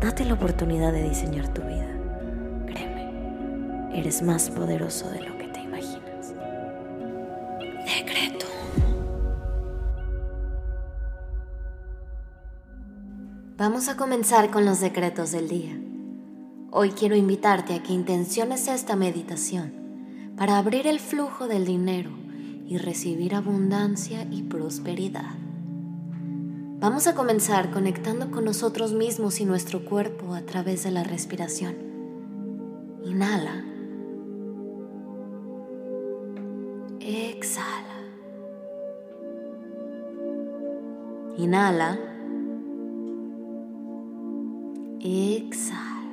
Date la oportunidad de diseñar tu vida. Créeme, eres más poderoso de lo que te imaginas. Decreto. Vamos a comenzar con los decretos del día. Hoy quiero invitarte a que intenciones esta meditación para abrir el flujo del dinero y recibir abundancia y prosperidad. Vamos a comenzar conectando con nosotros mismos y nuestro cuerpo a través de la respiración. Inhala. Exhala. Inhala. Exhala.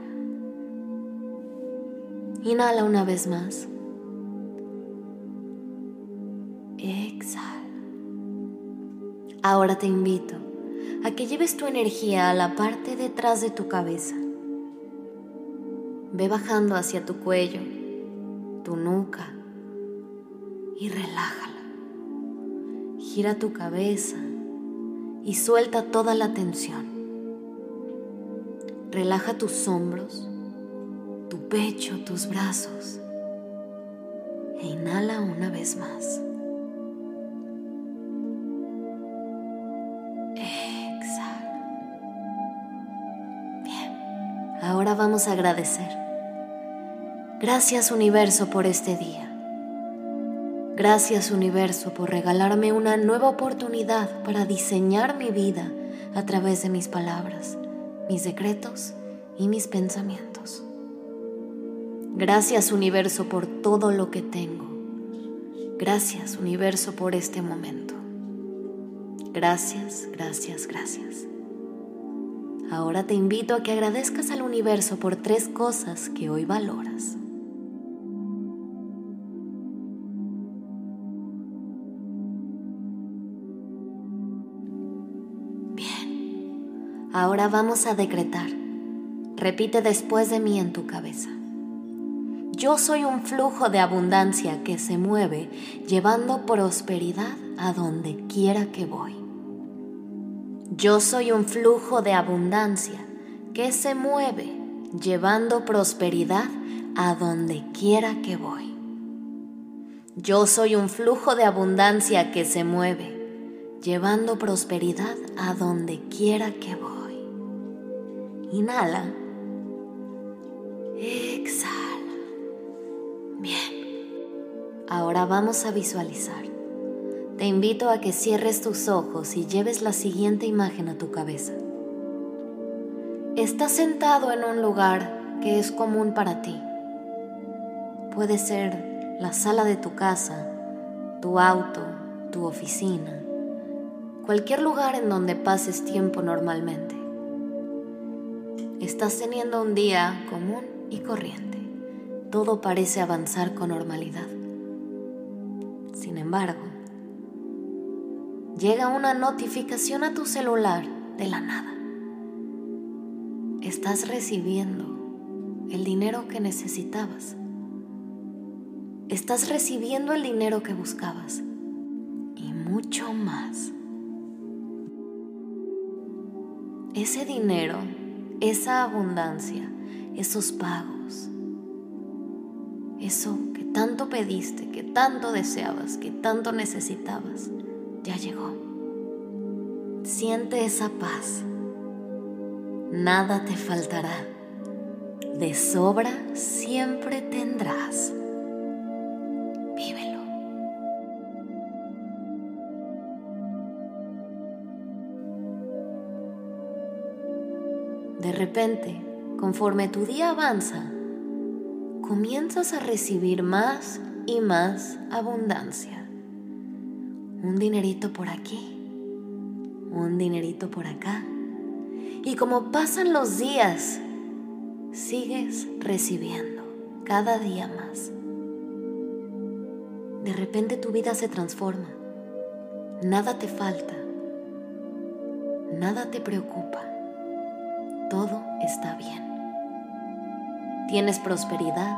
Inhala una vez más. Exhala. Ahora te invito a que lleves tu energía a la parte detrás de tu cabeza. Ve bajando hacia tu cuello, tu nuca y relájala. Gira tu cabeza y suelta toda la tensión. Relaja tus hombros, tu pecho, tus brazos e inhala una vez más. Ahora vamos a agradecer. Gracias universo por este día. Gracias universo por regalarme una nueva oportunidad para diseñar mi vida a través de mis palabras, mis decretos y mis pensamientos. Gracias universo por todo lo que tengo. Gracias universo por este momento. Gracias, gracias, gracias. Ahora te invito a que agradezcas al universo por tres cosas que hoy valoras. Bien, ahora vamos a decretar. Repite después de mí en tu cabeza. Yo soy un flujo de abundancia que se mueve llevando prosperidad a donde quiera que voy. Yo soy un flujo de abundancia que se mueve llevando prosperidad a donde quiera que voy. Yo soy un flujo de abundancia que se mueve llevando prosperidad a donde quiera que voy. Inhala. Exhala. Bien. Ahora vamos a visualizar te invito a que cierres tus ojos y lleves la siguiente imagen a tu cabeza. Estás sentado en un lugar que es común para ti. Puede ser la sala de tu casa, tu auto, tu oficina, cualquier lugar en donde pases tiempo normalmente. Estás teniendo un día común y corriente. Todo parece avanzar con normalidad. Sin embargo, llega una notificación a tu celular de la nada. Estás recibiendo el dinero que necesitabas. Estás recibiendo el dinero que buscabas y mucho más. Ese dinero, esa abundancia, esos pagos, eso que tanto pediste, que tanto deseabas, que tanto necesitabas ya llegó. Siente esa paz. Nada te faltará. De sobra siempre tendrás. Vívelo. De repente, conforme tu día avanza, comienzas a recibir más y más abundancia un dinerito por aquí, un dinerito por acá. Y como pasan los días, sigues recibiendo cada día más. De repente tu vida se transforma. Nada te falta. Nada te preocupa. Todo está bien. Tienes prosperidad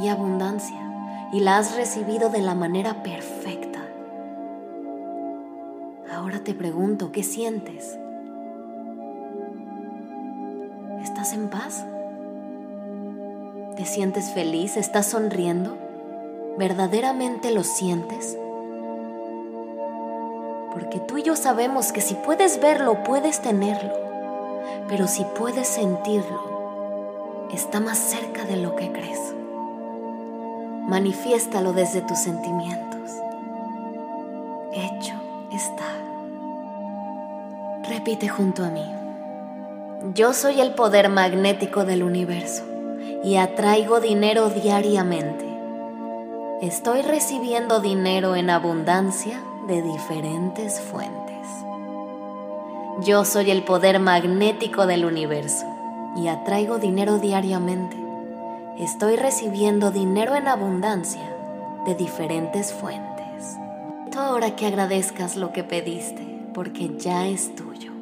y abundancia y la has recibido de la manera perfecta. Ahora te pregunto, ¿qué sientes? ¿Estás en paz? ¿Te sientes feliz? ¿Estás sonriendo? ¿Verdaderamente lo sientes? Porque tú y yo sabemos que si puedes verlo, puedes tenerlo. Pero si puedes sentirlo, está más cerca de lo que crees. Manifiéstalo desde tus sentimientos. Hecho está. Repite junto a mí. Yo soy el poder magnético del universo y atraigo dinero diariamente. Estoy recibiendo dinero en abundancia de diferentes fuentes. Yo soy el poder magnético del universo y atraigo dinero diariamente. Estoy recibiendo dinero en abundancia de diferentes fuentes. Ahora que agradezcas lo que pediste, porque ya es tuyo.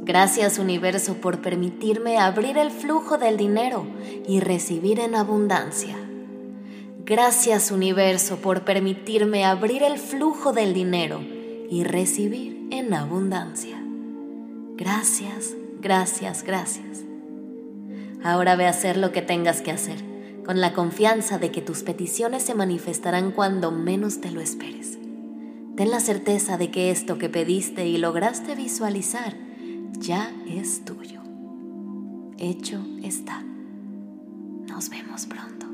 Gracias universo por permitirme abrir el flujo del dinero y recibir en abundancia. Gracias universo por permitirme abrir el flujo del dinero y recibir en abundancia. Gracias, gracias, gracias. Ahora ve a hacer lo que tengas que hacer, con la confianza de que tus peticiones se manifestarán cuando menos te lo esperes. Ten la certeza de que esto que pediste y lograste visualizar ya es tuyo. Hecho está. Nos vemos pronto.